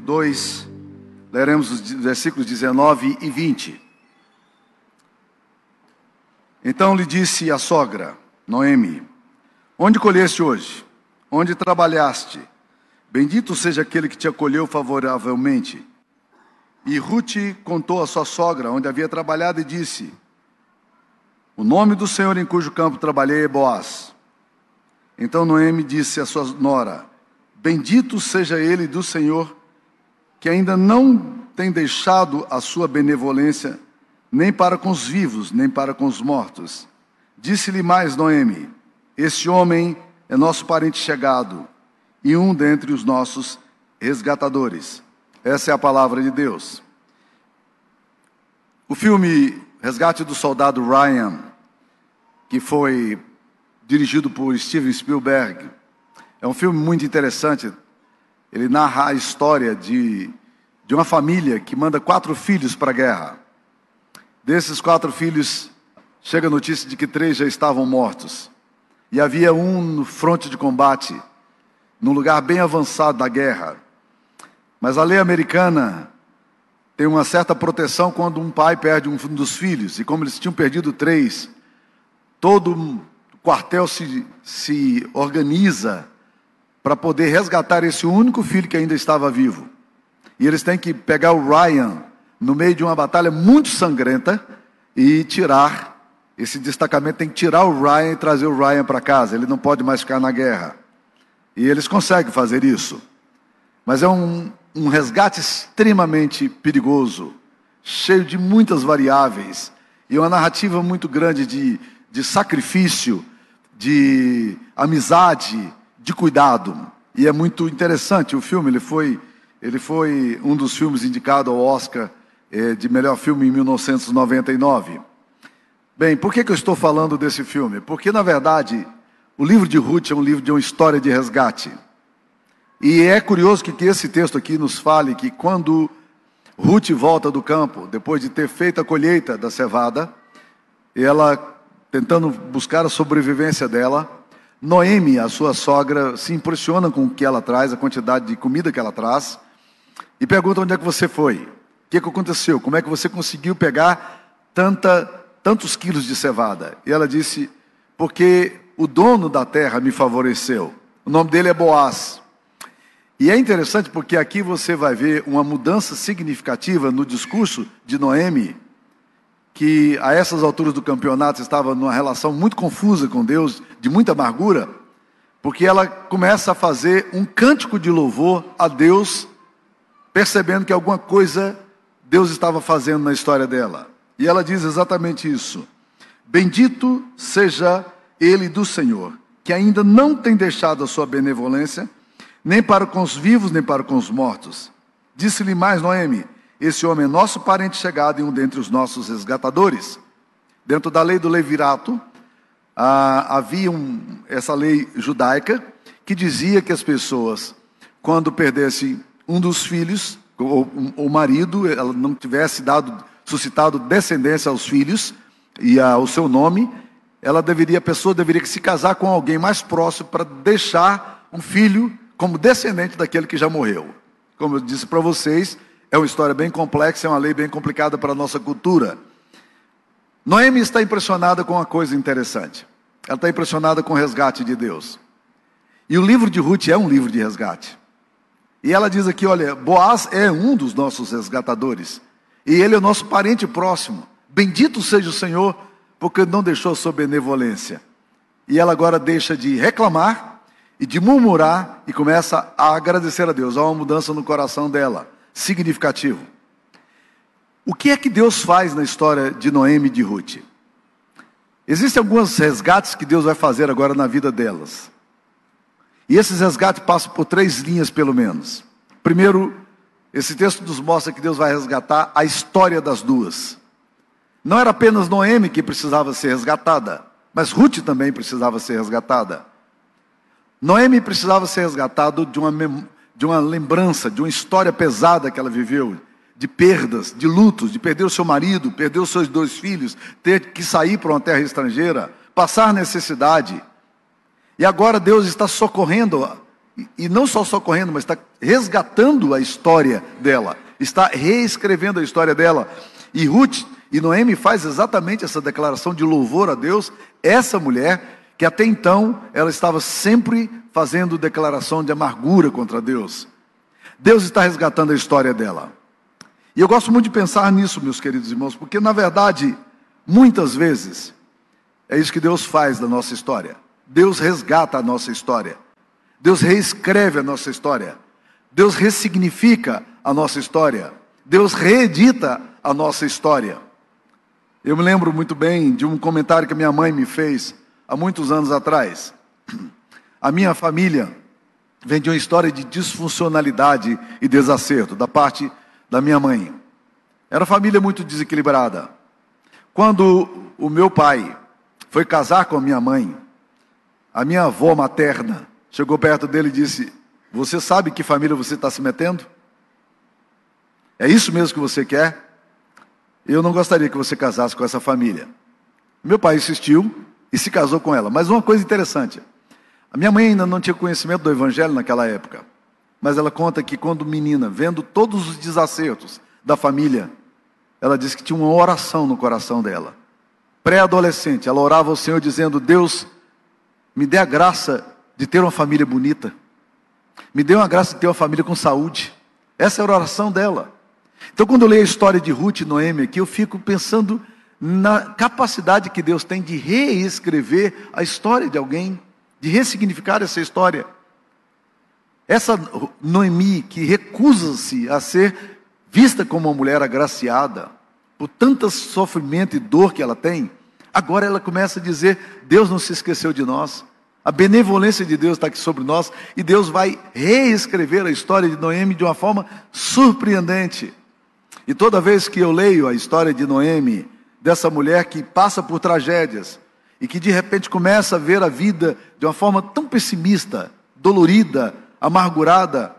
capítulo 2, leremos os versículos 19 e 20. Então lhe disse a sogra, Noemi: Onde colheste hoje? Onde trabalhaste? Bendito seja aquele que te acolheu favoravelmente. E Ruth contou à sua sogra onde havia trabalhado e disse: O nome do Senhor em cujo campo trabalhei é Boaz. Então Noemi disse à sua nora: Bendito seja ele do Senhor, que ainda não tem deixado a sua benevolência, nem para com os vivos, nem para com os mortos. Disse-lhe mais Noemi: Este homem é nosso parente chegado e um dentre os nossos resgatadores. Essa é a palavra de Deus. O filme Resgate do Soldado Ryan, que foi dirigido por Steven Spielberg, é um filme muito interessante. Ele narra a história de, de uma família que manda quatro filhos para a guerra. Desses quatro filhos, chega a notícia de que três já estavam mortos. E havia um no fronte de combate, num lugar bem avançado da guerra. Mas a lei americana tem uma certa proteção quando um pai perde um dos filhos. E como eles tinham perdido três, todo o quartel se, se organiza para poder resgatar esse único filho que ainda estava vivo. E eles têm que pegar o Ryan no meio de uma batalha muito sangrenta e tirar. Esse destacamento tem que tirar o Ryan e trazer o Ryan para casa. Ele não pode mais ficar na guerra. E eles conseguem fazer isso. Mas é um, um resgate extremamente perigoso, cheio de muitas variáveis, e uma narrativa muito grande de, de sacrifício, de amizade, de cuidado. E é muito interessante o filme, ele foi, ele foi um dos filmes indicado ao Oscar eh, de melhor filme em 1999. Bem, por que, que eu estou falando desse filme? Porque, na verdade, o livro de Ruth é um livro de uma história de resgate. E é curioso que, que esse texto aqui nos fale que quando Ruth volta do campo, depois de ter feito a colheita da cevada, ela tentando buscar a sobrevivência dela, Noemi, a sua sogra, se impressiona com o que ela traz, a quantidade de comida que ela traz, e pergunta onde é que você foi, o que, que aconteceu, como é que você conseguiu pegar tanta, tantos quilos de cevada. E ela disse, porque o dono da terra me favoreceu. O nome dele é Boaz. E é interessante porque aqui você vai ver uma mudança significativa no discurso de Noemi, que a essas alturas do campeonato estava numa relação muito confusa com Deus, de muita amargura, porque ela começa a fazer um cântico de louvor a Deus, percebendo que alguma coisa Deus estava fazendo na história dela. E ela diz exatamente isso: Bendito seja Ele do Senhor, que ainda não tem deixado a sua benevolência nem para com os vivos, nem para com os mortos. Disse-lhe mais Noemi: Esse homem é nosso parente chegado e um dentre os nossos resgatadores. Dentro da lei do levirato, ah, havia um, essa lei judaica que dizia que as pessoas, quando perdessem um dos filhos, ou o marido, ela não tivesse dado, suscitado descendência aos filhos e ao seu nome, ela deveria, a pessoa deveria se casar com alguém mais próximo para deixar um filho como descendente daquele que já morreu. Como eu disse para vocês, é uma história bem complexa, é uma lei bem complicada para a nossa cultura. Noemi está impressionada com uma coisa interessante. Ela está impressionada com o resgate de Deus. E o livro de Ruth é um livro de resgate. E ela diz aqui: olha, Boaz é um dos nossos resgatadores. E ele é o nosso parente próximo. Bendito seja o Senhor, porque não deixou a sua benevolência. E ela agora deixa de reclamar e de murmurar e começa a agradecer a Deus. Há uma mudança no coração dela, significativo. O que é que Deus faz na história de Noemi e de Ruth? Existem alguns resgates que Deus vai fazer agora na vida delas. E esses resgates passam por três linhas, pelo menos. Primeiro, esse texto nos mostra que Deus vai resgatar a história das duas. Não era apenas Noemi que precisava ser resgatada, mas Ruth também precisava ser resgatada. Noemi precisava ser resgatado de uma, de uma lembrança, de uma história pesada que ela viveu, de perdas, de lutos, de perder o seu marido, perder os seus dois filhos, ter que sair para uma terra estrangeira, passar necessidade. E agora Deus está socorrendo e não só socorrendo, mas está resgatando a história dela, está reescrevendo a história dela. E Ruth e Noemi faz exatamente essa declaração de louvor a Deus, essa mulher que até então ela estava sempre fazendo declaração de amargura contra Deus. Deus está resgatando a história dela. E eu gosto muito de pensar nisso, meus queridos irmãos, porque na verdade, muitas vezes, é isso que Deus faz na nossa história. Deus resgata a nossa história. Deus reescreve a nossa história. Deus ressignifica a nossa história. Deus reedita a nossa história. Eu me lembro muito bem de um comentário que minha mãe me fez há muitos anos atrás. A minha família vem de uma história de disfuncionalidade e desacerto da parte da minha mãe. Era uma família muito desequilibrada. Quando o meu pai foi casar com a minha mãe, a minha avó materna chegou perto dele e disse: Você sabe que família você está se metendo? É isso mesmo que você quer? Eu não gostaria que você casasse com essa família. Meu pai insistiu e se casou com ela. Mas uma coisa interessante: a minha mãe ainda não tinha conhecimento do Evangelho naquela época. Mas ela conta que quando menina, vendo todos os desacertos da família, ela disse que tinha uma oração no coração dela. Pré-adolescente, ela orava ao Senhor dizendo: Deus, me dê a graça de ter uma família bonita. Me dê uma graça de ter uma família com saúde. Essa era a oração dela. Então, quando eu leio a história de Ruth e Noemi aqui, eu fico pensando na capacidade que Deus tem de reescrever a história de alguém, de ressignificar essa história. Essa Noemi que recusa-se a ser vista como uma mulher agraciada, por tanto sofrimento e dor que ela tem, agora ela começa a dizer: Deus não se esqueceu de nós, a benevolência de Deus está aqui sobre nós, e Deus vai reescrever a história de Noemi de uma forma surpreendente. E toda vez que eu leio a história de Noemi, dessa mulher que passa por tragédias, e que de repente começa a ver a vida de uma forma tão pessimista, dolorida, amargurada,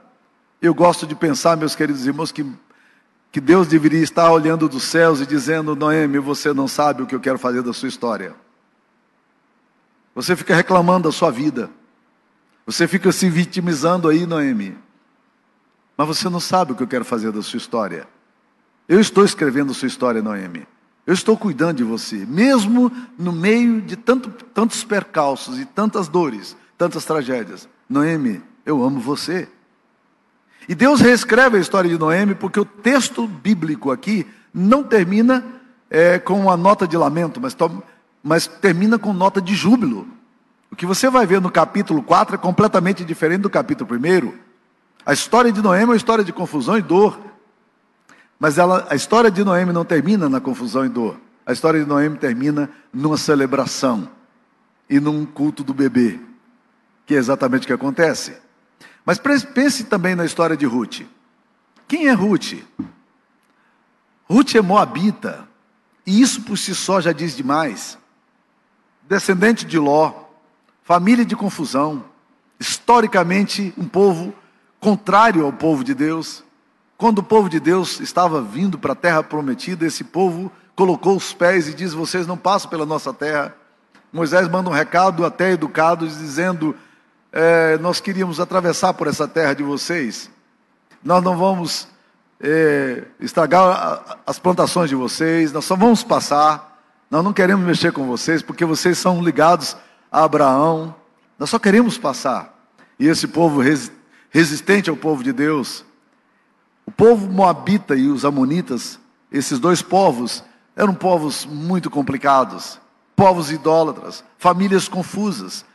eu gosto de pensar, meus queridos irmãos, que, que Deus deveria estar olhando dos céus e dizendo: Noemi, você não sabe o que eu quero fazer da sua história. Você fica reclamando da sua vida. Você fica se vitimizando aí, Noemi. Mas você não sabe o que eu quero fazer da sua história. Eu estou escrevendo sua história, Noemi. Eu estou cuidando de você, mesmo no meio de tanto, tantos percalços e tantas dores, tantas tragédias. Noemi, eu amo você. E Deus reescreve a história de Noemi, porque o texto bíblico aqui não termina é, com uma nota de lamento, mas, mas termina com nota de júbilo. O que você vai ver no capítulo 4 é completamente diferente do capítulo 1. A história de Noemi é uma história de confusão e dor. Mas ela, a história de Noemi não termina na confusão e dor. A história de Noemi termina numa celebração e num culto do bebê, que é exatamente o que acontece. Mas pense também na história de Ruth. Quem é Ruth? Ruth é moabita, e isso por si só já diz demais. Descendente de Ló, família de confusão, historicamente um povo contrário ao povo de Deus. Quando o povo de Deus estava vindo para a terra prometida, esse povo colocou os pés e diz: Vocês não passam pela nossa terra. Moisés manda um recado até educado, dizendo: é, nós queríamos atravessar por essa terra de vocês. Nós não vamos é, estragar as plantações de vocês, nós só vamos passar. Nós não queremos mexer com vocês, porque vocês são ligados a Abraão. Nós só queremos passar. E esse povo resistente ao povo de Deus, o povo moabita e os amonitas, esses dois povos, eram povos muito complicados, povos idólatras, famílias confusas,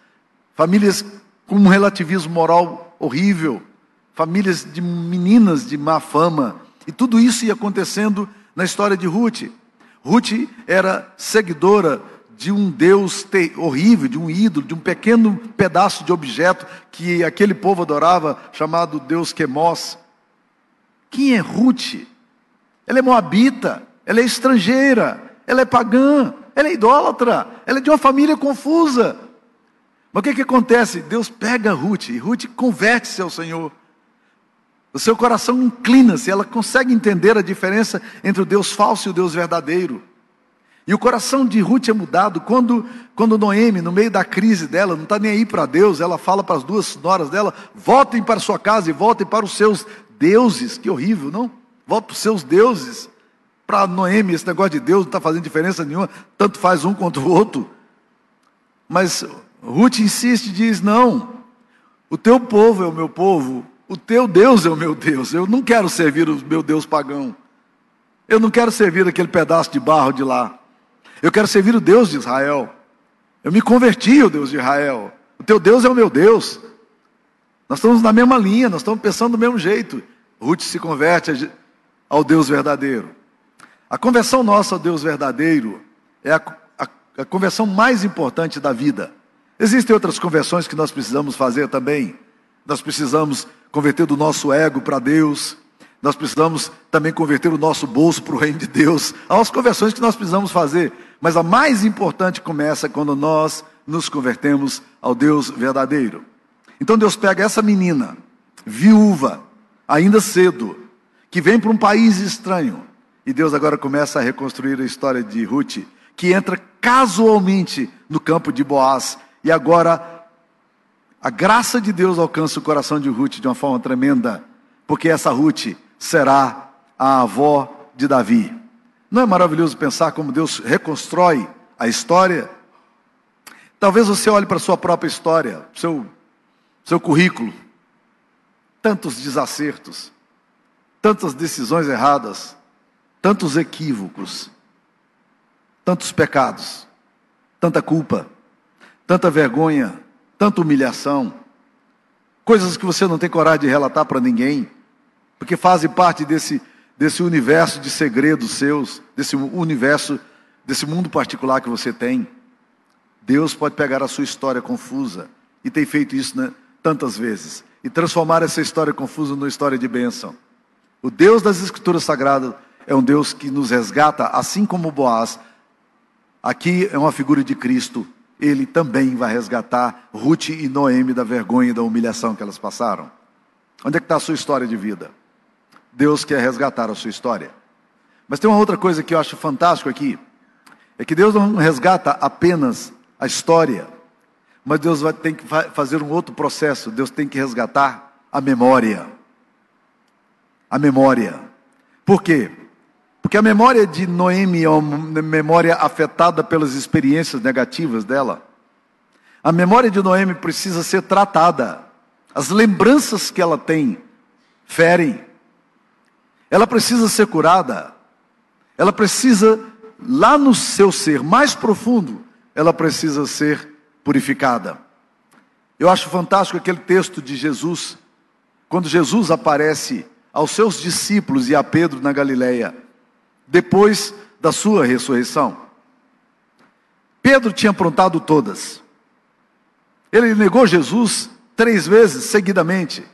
famílias com um relativismo moral horrível, famílias de meninas de má fama, e tudo isso ia acontecendo na história de Ruth. Ruth era seguidora de um Deus horrível, de um ídolo, de um pequeno pedaço de objeto que aquele povo adorava, chamado Deus Quemos. Quem é Ruth? Ela é moabita, ela é estrangeira, ela é pagã, ela é idólatra, ela é de uma família confusa. Mas o que, que acontece? Deus pega Ruth e Ruth converte-se ao Senhor. O seu coração inclina-se, ela consegue entender a diferença entre o Deus falso e o Deus verdadeiro. E o coração de Ruth é mudado quando, quando Noemi, no meio da crise dela, não está nem aí para Deus, ela fala para as duas noras dela: voltem para sua casa e voltem para os seus deuses. Que horrível, não? Voltem para os seus deuses. Para Noemi, esse negócio de Deus não está fazendo diferença nenhuma, tanto faz um quanto o outro. Mas Ruth insiste e diz: não, o teu povo é o meu povo, o teu Deus é o meu Deus. Eu não quero servir o meu Deus pagão. Eu não quero servir aquele pedaço de barro de lá. Eu quero servir o Deus de Israel. Eu me converti ao Deus de Israel. O teu Deus é o meu Deus. Nós estamos na mesma linha, nós estamos pensando do mesmo jeito. Ruth se converte ao Deus verdadeiro. A conversão nossa ao Deus verdadeiro é a, a, a conversão mais importante da vida. Existem outras conversões que nós precisamos fazer também. Nós precisamos converter do nosso ego para Deus. Nós precisamos também converter o nosso bolso para o reino de Deus. Há umas conversões que nós precisamos fazer. Mas a mais importante começa quando nós nos convertemos ao Deus verdadeiro. Então Deus pega essa menina, viúva, ainda cedo, que vem para um país estranho, e Deus agora começa a reconstruir a história de Ruth, que entra casualmente no campo de Boaz, e agora a graça de Deus alcança o coração de Ruth de uma forma tremenda, porque essa Ruth será a avó de Davi. Não é maravilhoso pensar como Deus reconstrói a história? Talvez você olhe para a sua própria história, seu, seu currículo, tantos desacertos, tantas decisões erradas, tantos equívocos, tantos pecados, tanta culpa, tanta vergonha, tanta humilhação, coisas que você não tem coragem de relatar para ninguém, porque fazem parte desse desse universo de segredos seus, desse universo, desse mundo particular que você tem. Deus pode pegar a sua história confusa, e tem feito isso né, tantas vezes, e transformar essa história confusa numa história de bênção. O Deus das Escrituras Sagradas é um Deus que nos resgata, assim como Boaz. Aqui é uma figura de Cristo. Ele também vai resgatar Ruth e Noemi da vergonha e da humilhação que elas passaram. Onde é que está a sua história de vida? Deus quer resgatar a sua história. Mas tem uma outra coisa que eu acho fantástico aqui. É que Deus não resgata apenas a história, mas Deus vai ter que fazer um outro processo. Deus tem que resgatar a memória. A memória. Por quê? Porque a memória de Noemi é uma memória afetada pelas experiências negativas dela. A memória de Noemi precisa ser tratada. As lembranças que ela tem ferem. Ela precisa ser curada. Ela precisa, lá no seu ser mais profundo, ela precisa ser purificada. Eu acho fantástico aquele texto de Jesus, quando Jesus aparece aos seus discípulos e a Pedro na Galileia, depois da sua ressurreição. Pedro tinha aprontado todas. Ele negou Jesus três vezes seguidamente,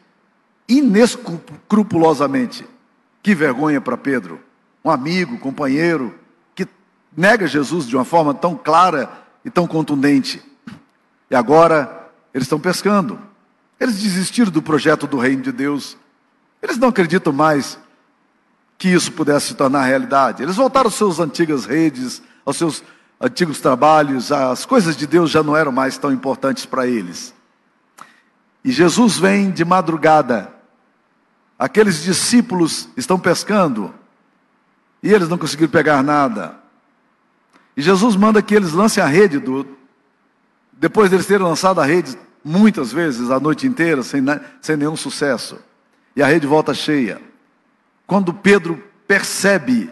inescrupulosamente. Que vergonha para Pedro, um amigo, companheiro, que nega Jesus de uma forma tão clara e tão contundente. E agora eles estão pescando. Eles desistiram do projeto do reino de Deus. Eles não acreditam mais que isso pudesse se tornar realidade. Eles voltaram às suas antigas redes, aos seus antigos trabalhos, as coisas de Deus já não eram mais tão importantes para eles. E Jesus vem de madrugada Aqueles discípulos estão pescando e eles não conseguiram pegar nada. E Jesus manda que eles lancem a rede do. Depois deles terem lançado a rede muitas vezes a noite inteira, sem, sem nenhum sucesso. E a rede volta cheia. Quando Pedro percebe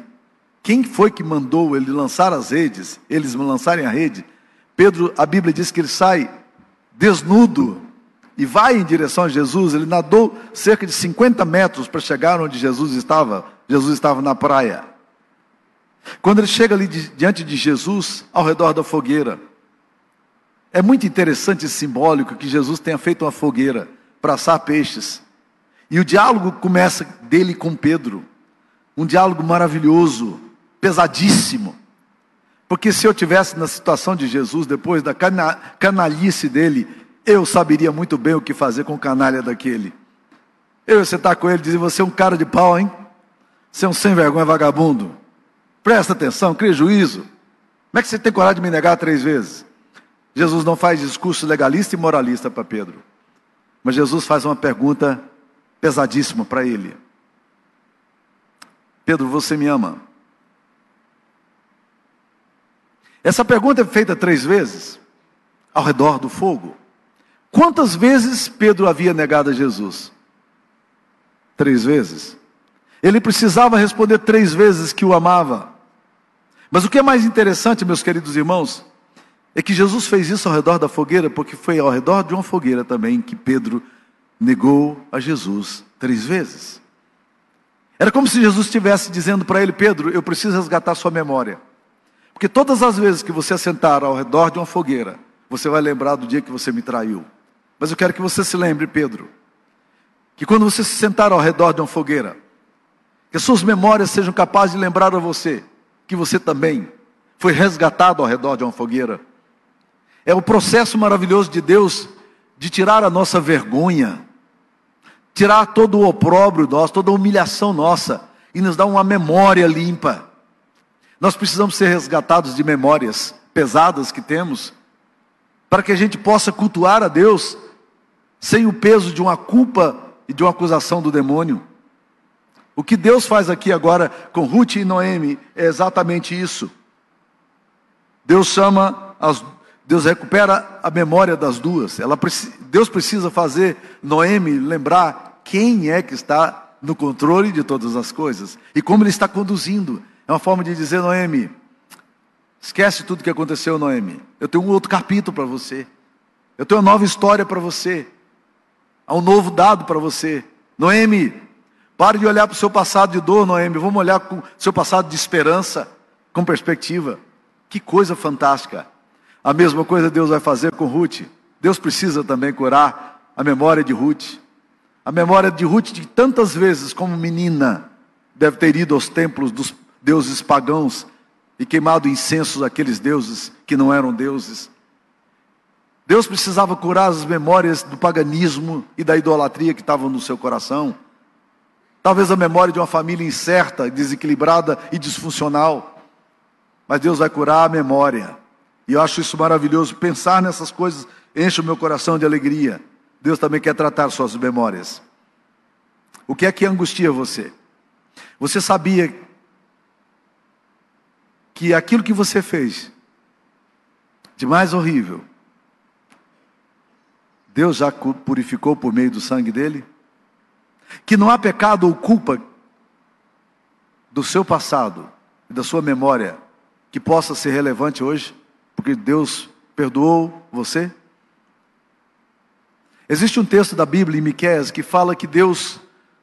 quem foi que mandou ele lançar as redes, eles lançarem a rede, Pedro, a Bíblia diz que ele sai desnudo e vai em direção a Jesus, ele nadou cerca de 50 metros para chegar onde Jesus estava. Jesus estava na praia. Quando ele chega ali diante de Jesus, ao redor da fogueira, é muito interessante e simbólico que Jesus tenha feito uma fogueira para assar peixes. E o diálogo começa dele com Pedro. Um diálogo maravilhoso, pesadíssimo. Porque se eu tivesse na situação de Jesus, depois da canalice dele, eu saberia muito bem o que fazer com o canalha daquele. Eu ia sentar com ele e dizer: Você é um cara de pau, hein? Você é um sem vergonha vagabundo. Presta atenção, crie juízo. Como é que você tem coragem de me negar três vezes? Jesus não faz discurso legalista e moralista para Pedro. Mas Jesus faz uma pergunta pesadíssima para ele. Pedro, você me ama? Essa pergunta é feita três vezes ao redor do fogo. Quantas vezes Pedro havia negado a Jesus? Três vezes. Ele precisava responder três vezes que o amava. Mas o que é mais interessante, meus queridos irmãos, é que Jesus fez isso ao redor da fogueira, porque foi ao redor de uma fogueira também que Pedro negou a Jesus três vezes. Era como se Jesus estivesse dizendo para ele: Pedro, eu preciso resgatar sua memória. Porque todas as vezes que você sentar ao redor de uma fogueira, você vai lembrar do dia que você me traiu. Mas eu quero que você se lembre, Pedro, que quando você se sentar ao redor de uma fogueira, que suas memórias sejam capazes de lembrar a você que você também foi resgatado ao redor de uma fogueira. É o processo maravilhoso de Deus de tirar a nossa vergonha, tirar todo o opróbrio nosso, toda a humilhação nossa e nos dar uma memória limpa. Nós precisamos ser resgatados de memórias pesadas que temos, para que a gente possa cultuar a Deus sem o peso de uma culpa e de uma acusação do demônio. O que Deus faz aqui agora com Ruth e Noemi é exatamente isso. Deus chama, as, Deus recupera a memória das duas. Ela, Deus precisa fazer Noemi lembrar quem é que está no controle de todas as coisas e como Ele está conduzindo. É uma forma de dizer, Noemi, esquece tudo que aconteceu, Noemi. Eu tenho um outro capítulo para você. Eu tenho uma nova história para você. Há um novo dado para você. Noemi, pare de olhar para o seu passado de dor, Noemi. Vamos olhar para o seu passado de esperança, com perspectiva. Que coisa fantástica. A mesma coisa Deus vai fazer com Ruth. Deus precisa também curar a memória de Ruth. A memória de Ruth de tantas vezes como menina deve ter ido aos templos dos deuses pagãos e queimado incensos àqueles deuses que não eram deuses. Deus precisava curar as memórias do paganismo e da idolatria que estavam no seu coração. Talvez a memória de uma família incerta, desequilibrada e disfuncional. Mas Deus vai curar a memória. E eu acho isso maravilhoso. Pensar nessas coisas enche o meu coração de alegria. Deus também quer tratar suas memórias. O que é que angustia você? Você sabia que aquilo que você fez de mais horrível Deus já purificou por meio do sangue dele? Que não há pecado ou culpa do seu passado e da sua memória que possa ser relevante hoje, porque Deus perdoou você? Existe um texto da Bíblia em Miqueias que fala que Deus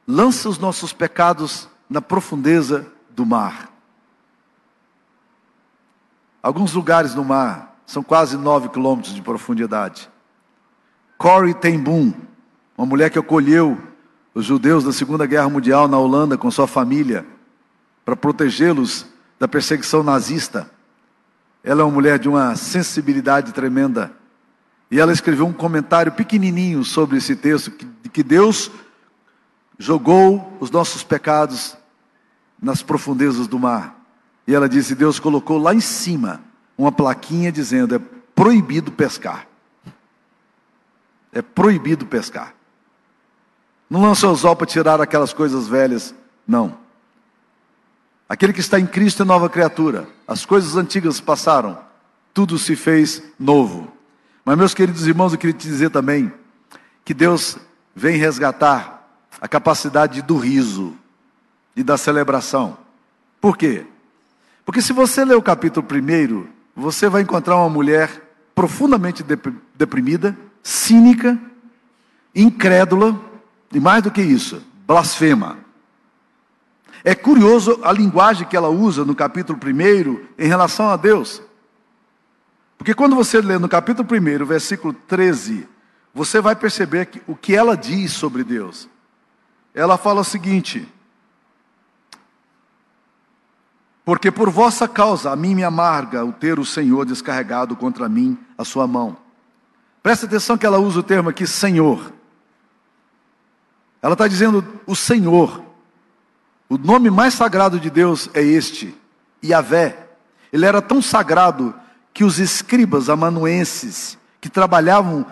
lança os nossos pecados na profundeza do mar. Alguns lugares no mar são quase nove quilômetros de profundidade. Corrie ten Boom, uma mulher que acolheu os judeus da Segunda Guerra Mundial na Holanda com sua família, para protegê-los da perseguição nazista. Ela é uma mulher de uma sensibilidade tremenda. E ela escreveu um comentário pequenininho sobre esse texto, que, que Deus jogou os nossos pecados nas profundezas do mar. E ela disse: Deus colocou lá em cima uma plaquinha dizendo: é proibido pescar. É proibido pescar. Não lança o anzol para tirar aquelas coisas velhas, não. Aquele que está em Cristo é nova criatura. As coisas antigas passaram, tudo se fez novo. Mas, meus queridos irmãos, eu queria te dizer também que Deus vem resgatar a capacidade do riso e da celebração. Por quê? Porque se você ler o capítulo primeiro, você vai encontrar uma mulher profundamente deprimida, cínica, incrédula e mais do que isso, blasfema. É curioso a linguagem que ela usa no capítulo 1 em relação a Deus. Porque quando você lê no capítulo 1, versículo 13, você vai perceber que, o que ela diz sobre Deus. Ela fala o seguinte: Porque por vossa causa a mim me amarga o ter o Senhor descarregado contra mim a sua mão. Presta atenção que ela usa o termo aqui, Senhor. Ela está dizendo o Senhor. O nome mais sagrado de Deus é este, Yahvé. Ele era tão sagrado que os escribas amanuenses, que trabalhavam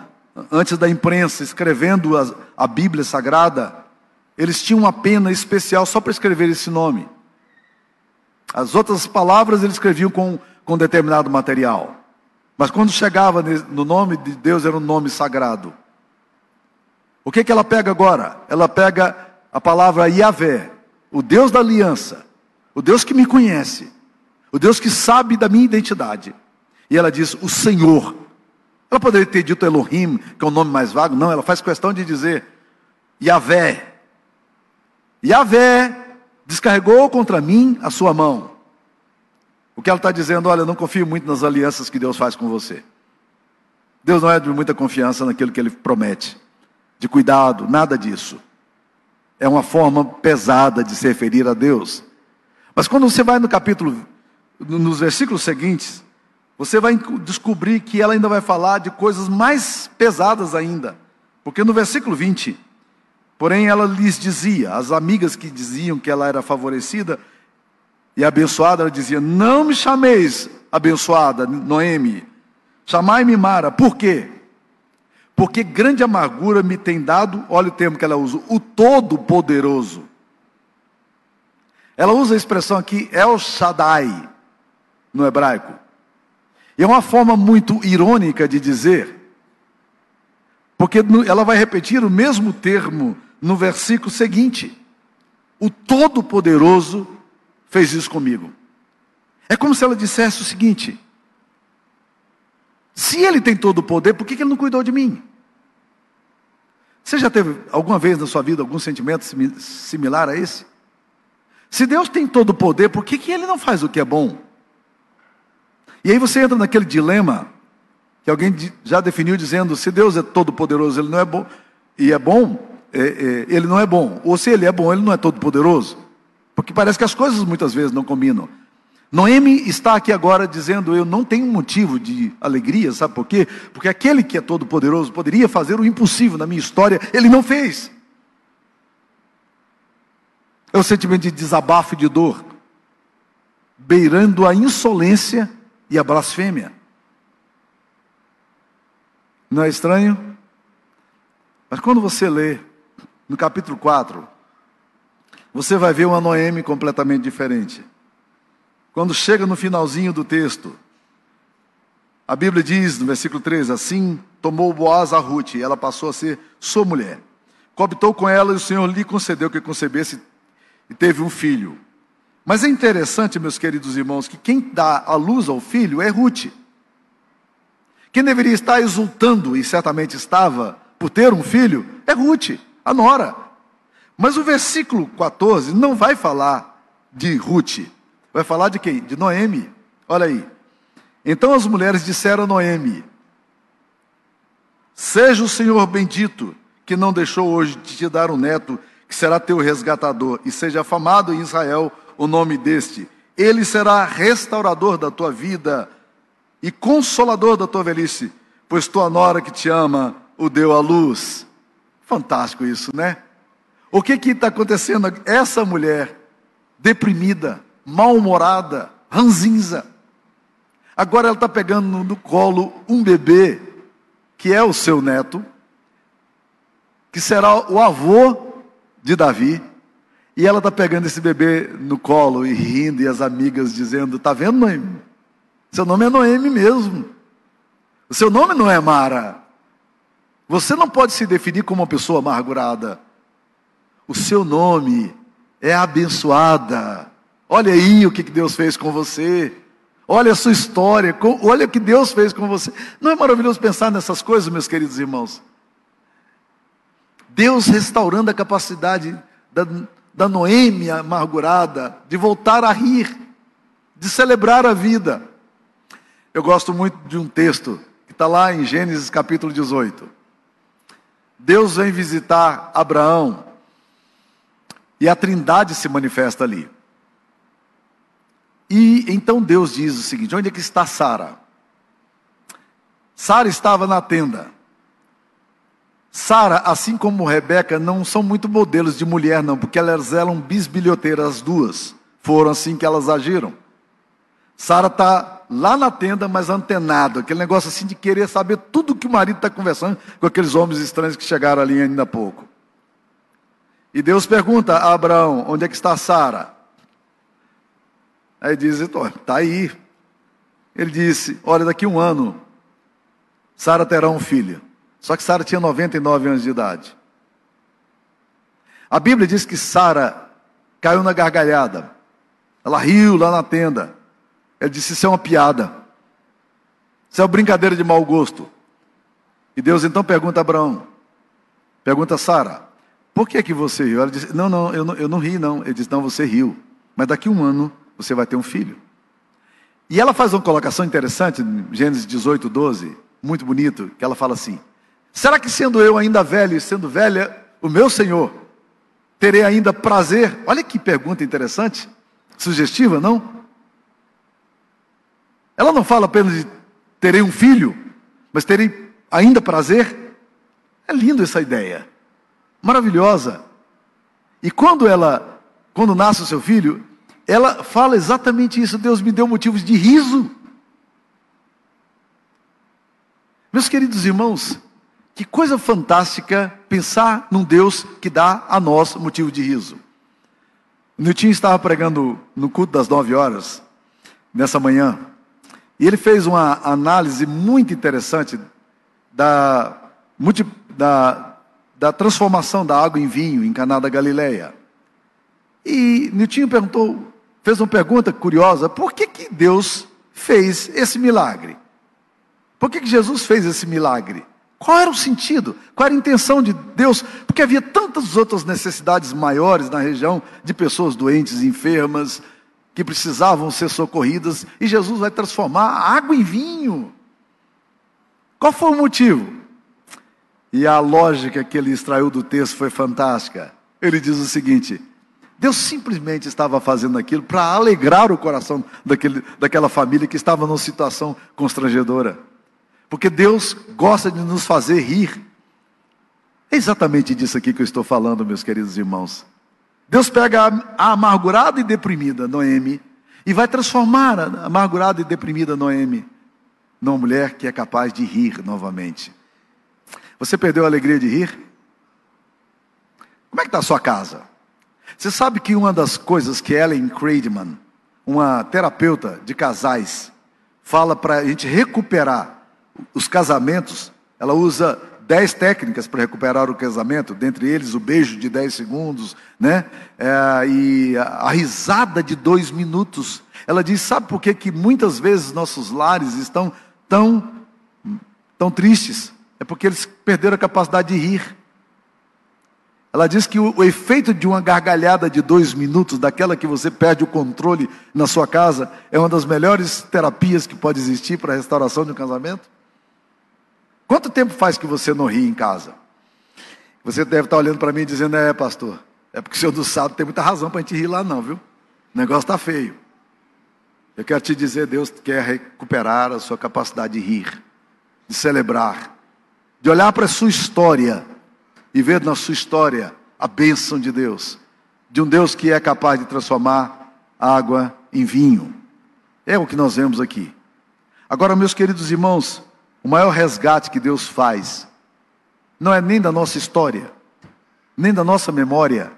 antes da imprensa, escrevendo a, a Bíblia Sagrada, eles tinham uma pena especial só para escrever esse nome. As outras palavras eles escreviam com, com determinado material. Mas quando chegava no nome de Deus, era um nome sagrado. O que, que ela pega agora? Ela pega a palavra Yahvé, o Deus da aliança, o Deus que me conhece, o Deus que sabe da minha identidade. E ela diz: O Senhor. Ela poderia ter dito Elohim, que é o um nome mais vago. Não, ela faz questão de dizer Yahvé. Yahvé descarregou contra mim a sua mão. O que ela está dizendo, olha, eu não confio muito nas alianças que Deus faz com você. Deus não é de muita confiança naquilo que Ele promete, de cuidado, nada disso. É uma forma pesada de se referir a Deus. Mas quando você vai no capítulo, nos versículos seguintes, você vai descobrir que ela ainda vai falar de coisas mais pesadas ainda. Porque no versículo 20, porém ela lhes dizia, as amigas que diziam que ela era favorecida e abençoada, ela dizia: Não me chameis abençoada, Noemi, chamai-me Mara. Por quê? Porque grande amargura me tem dado, olha o termo que ela usa, o Todo-Poderoso. Ela usa a expressão aqui, El Shaddai, no hebraico. E é uma forma muito irônica de dizer, porque ela vai repetir o mesmo termo no versículo seguinte: O Todo-Poderoso fez isso comigo. É como se ela dissesse o seguinte: se ele tem todo o poder, por que ele não cuidou de mim? Você já teve alguma vez na sua vida algum sentimento similar a esse? Se Deus tem todo o poder, por que, que ele não faz o que é bom? E aí você entra naquele dilema que alguém já definiu dizendo: se Deus é todo poderoso, ele não é bom, e é bom, é, é, ele não é bom. Ou se ele é bom, ele não é todo poderoso. Porque parece que as coisas muitas vezes não combinam. Noemi está aqui agora dizendo: Eu não tenho motivo de alegria, sabe por quê? Porque aquele que é todo poderoso poderia fazer o impossível na minha história, ele não fez. É o sentimento de desabafo e de dor, beirando a insolência e a blasfêmia. Não é estranho? Mas quando você lê no capítulo 4, você vai ver uma Noemi completamente diferente. Quando chega no finalzinho do texto, a Bíblia diz no versículo 3: Assim tomou Boaz a Ruth, e ela passou a ser sua mulher. Cobitou com ela e o Senhor lhe concedeu que concebesse e teve um filho. Mas é interessante, meus queridos irmãos, que quem dá a luz ao filho é Ruth. Quem deveria estar exultando, e certamente estava, por ter um filho, é Ruth, a nora. Mas o versículo 14 não vai falar de Ruth, vai falar de quem? De Noemi. Olha aí. Então as mulheres disseram a Noemi: Seja o Senhor bendito, que não deixou hoje de te dar um neto, que será teu resgatador, e seja afamado em Israel o nome deste. Ele será restaurador da tua vida e consolador da tua velhice, pois tua nora que te ama o deu à luz. Fantástico isso, né? O que que está acontecendo? Essa mulher deprimida, mal-humorada, ranzinza, agora ela está pegando no colo um bebê que é o seu neto, que será o avô de Davi, e ela está pegando esse bebê no colo e rindo, e as amigas dizendo: Está vendo, Noemi? Seu nome é Noemi mesmo. O seu nome não é Mara. Você não pode se definir como uma pessoa amargurada. O seu nome é abençoada. Olha aí o que Deus fez com você. Olha a sua história. Olha o que Deus fez com você. Não é maravilhoso pensar nessas coisas, meus queridos irmãos? Deus restaurando a capacidade da, da Noêmia amargurada, de voltar a rir, de celebrar a vida. Eu gosto muito de um texto que está lá em Gênesis capítulo 18. Deus vem visitar Abraão e a trindade se manifesta ali. E então Deus diz o seguinte: onde é que está Sara? Sara estava na tenda. Sara, assim como Rebeca, não são muito modelos de mulher, não, porque elas eram bisbilhoteiras as duas. Foram assim que elas agiram. Sara está lá na tenda, mas antenado, aquele negócio assim de querer saber tudo que o marido está conversando com aqueles homens estranhos que chegaram ali ainda há pouco. E Deus pergunta a Abraão: onde é que está Sara? Aí diz: está aí. Ele disse: olha, daqui um ano, Sara terá um filho. Só que Sara tinha 99 anos de idade. A Bíblia diz que Sara caiu na gargalhada. Ela riu lá na tenda. Ele disse: Isso é uma piada. Isso é uma brincadeira de mau gosto. E Deus então pergunta a Abraão: Pergunta a Sara: Por que que você riu? Ela disse: Não, não, eu não, eu não ri, não. Ele disse: Não, você riu. Mas daqui a um ano você vai ter um filho. E ela faz uma colocação interessante, Gênesis 18, 12, muito bonito, que ela fala assim: Será que sendo eu ainda velho e sendo velha, o meu Senhor, terei ainda prazer? Olha que pergunta interessante, sugestiva, não? Ela não fala apenas de terei um filho, mas terei ainda prazer. É lindo essa ideia, maravilhosa. E quando ela, quando nasce o seu filho, ela fala exatamente isso. Deus me deu motivos de riso. Meus queridos irmãos, que coisa fantástica pensar num Deus que dá a nós motivo de riso. O Nilton estava pregando no culto das nove horas, nessa manhã, e ele fez uma análise muito interessante da, da, da transformação da água em vinho em Caná da Galileia. E Nilton perguntou, fez uma pergunta curiosa: por que, que Deus fez esse milagre? Por que, que Jesus fez esse milagre? Qual era o sentido? Qual era a intenção de Deus? Porque havia tantas outras necessidades maiores na região de pessoas doentes, enfermas, que precisavam ser socorridas, e Jesus vai transformar a água em vinho. Qual foi o motivo? E a lógica que ele extraiu do texto foi fantástica. Ele diz o seguinte: Deus simplesmente estava fazendo aquilo para alegrar o coração daquele, daquela família que estava numa situação constrangedora. Porque Deus gosta de nos fazer rir. É exatamente disso aqui que eu estou falando, meus queridos irmãos. Deus pega a amargurada e deprimida Noemi e vai transformar a amargurada e deprimida Noemi numa mulher que é capaz de rir novamente. Você perdeu a alegria de rir? Como é que está a sua casa? Você sabe que uma das coisas que Ellen Craidman, uma terapeuta de casais, fala para a gente recuperar os casamentos, ela usa dez técnicas para recuperar o casamento, dentre eles o beijo de dez segundos, né? É, e a, risada de dois minutos. Ela diz: sabe por que, que muitas vezes nossos lares estão tão, tão tristes? É porque eles perderam a capacidade de rir. Ela diz que o, o efeito de uma gargalhada de dois minutos, daquela que você perde o controle na sua casa, é uma das melhores terapias que pode existir para a restauração de um casamento. Quanto tempo faz que você não ri em casa? Você deve estar olhando para mim e dizendo: É, pastor, é porque o senhor do sábado tem muita razão para a gente rir lá, não, viu? O negócio está feio. Eu quero te dizer: Deus quer recuperar a sua capacidade de rir, de celebrar, de olhar para a sua história e ver na sua história a bênção de Deus, de um Deus que é capaz de transformar água em vinho. É o que nós vemos aqui. Agora, meus queridos irmãos, o maior resgate que Deus faz não é nem da nossa história, nem da nossa memória,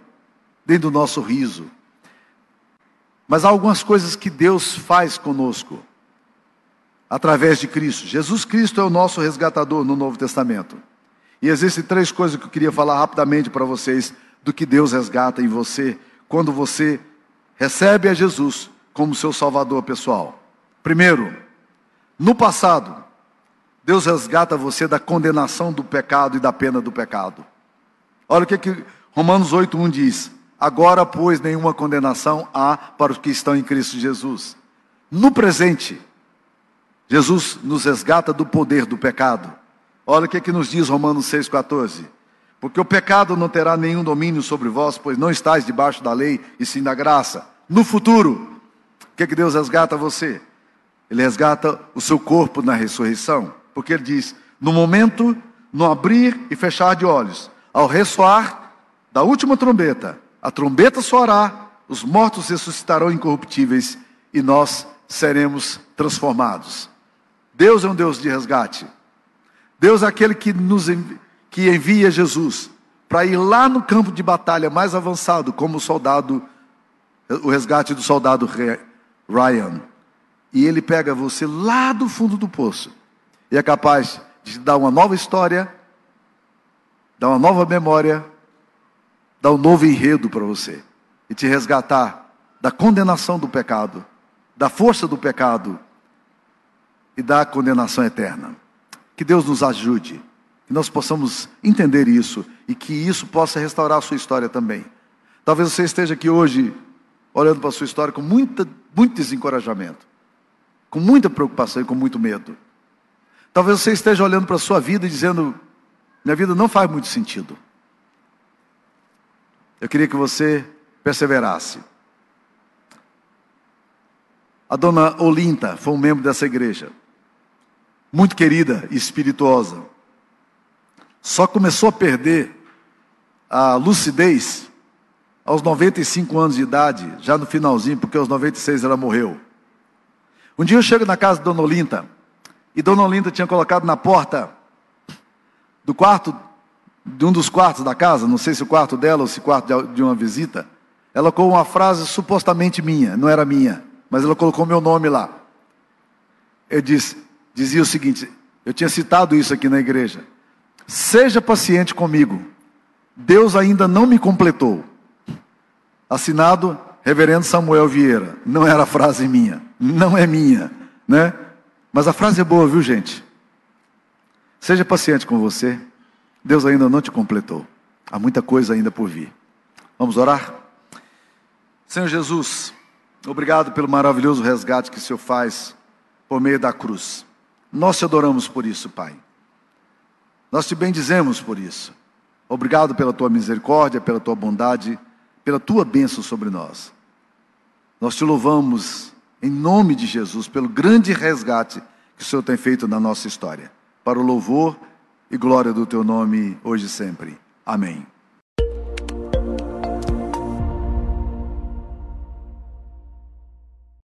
nem do nosso riso. Mas há algumas coisas que Deus faz conosco através de Cristo. Jesus Cristo é o nosso resgatador no Novo Testamento. E existem três coisas que eu queria falar rapidamente para vocês do que Deus resgata em você quando você recebe a Jesus como seu salvador pessoal. Primeiro, no passado, Deus resgata você da condenação do pecado e da pena do pecado. Olha o que, que Romanos 8,1 diz: Agora, pois, nenhuma condenação há para os que estão em Cristo Jesus. No presente, Jesus nos resgata do poder do pecado. Olha o que, que nos diz Romanos 6,14. Porque o pecado não terá nenhum domínio sobre vós, pois não estáis debaixo da lei e sim da graça. No futuro, o que, que Deus resgata você? Ele resgata o seu corpo na ressurreição. Porque ele diz: no momento, no abrir e fechar de olhos, ao ressoar da última trombeta, a trombeta soará, os mortos ressuscitarão incorruptíveis e nós seremos transformados. Deus é um Deus de resgate. Deus é aquele que nos que envia Jesus para ir lá no campo de batalha mais avançado, como o soldado, o resgate do soldado Ryan. E ele pega você lá do fundo do poço e é capaz de te dar uma nova história, dar uma nova memória, dar um novo enredo para você e te resgatar da condenação do pecado, da força do pecado e da condenação eterna. Que Deus nos ajude, que nós possamos entender isso e que isso possa restaurar a sua história também. Talvez você esteja aqui hoje olhando para a sua história com muita, muito desencorajamento, com muita preocupação e com muito medo. Talvez você esteja olhando para a sua vida e dizendo: minha vida não faz muito sentido. Eu queria que você perseverasse. A dona Olinta foi um membro dessa igreja, muito querida e espirituosa. Só começou a perder a lucidez aos 95 anos de idade, já no finalzinho, porque aos 96 ela morreu. Um dia eu chego na casa de Dona Olinta, e Dona Olinda tinha colocado na porta do quarto, de um dos quartos da casa, não sei se o quarto dela ou se o quarto de uma visita, ela colocou uma frase supostamente minha, não era minha, mas ela colocou meu nome lá. Eu disse, dizia o seguinte: eu tinha citado isso aqui na igreja. Seja paciente comigo, Deus ainda não me completou. Assinado Reverendo Samuel Vieira. Não era frase minha, não é minha, né? Mas a frase é boa, viu, gente? Seja paciente com você. Deus ainda não te completou. Há muita coisa ainda por vir. Vamos orar? Senhor Jesus, obrigado pelo maravilhoso resgate que o Senhor faz por meio da cruz. Nós te adoramos por isso, Pai. Nós te bendizemos por isso. Obrigado pela tua misericórdia, pela tua bondade, pela tua bênção sobre nós. Nós te louvamos em nome de Jesus, pelo grande resgate que o Senhor tem feito na nossa história, para o louvor e glória do teu nome hoje e sempre. Amém.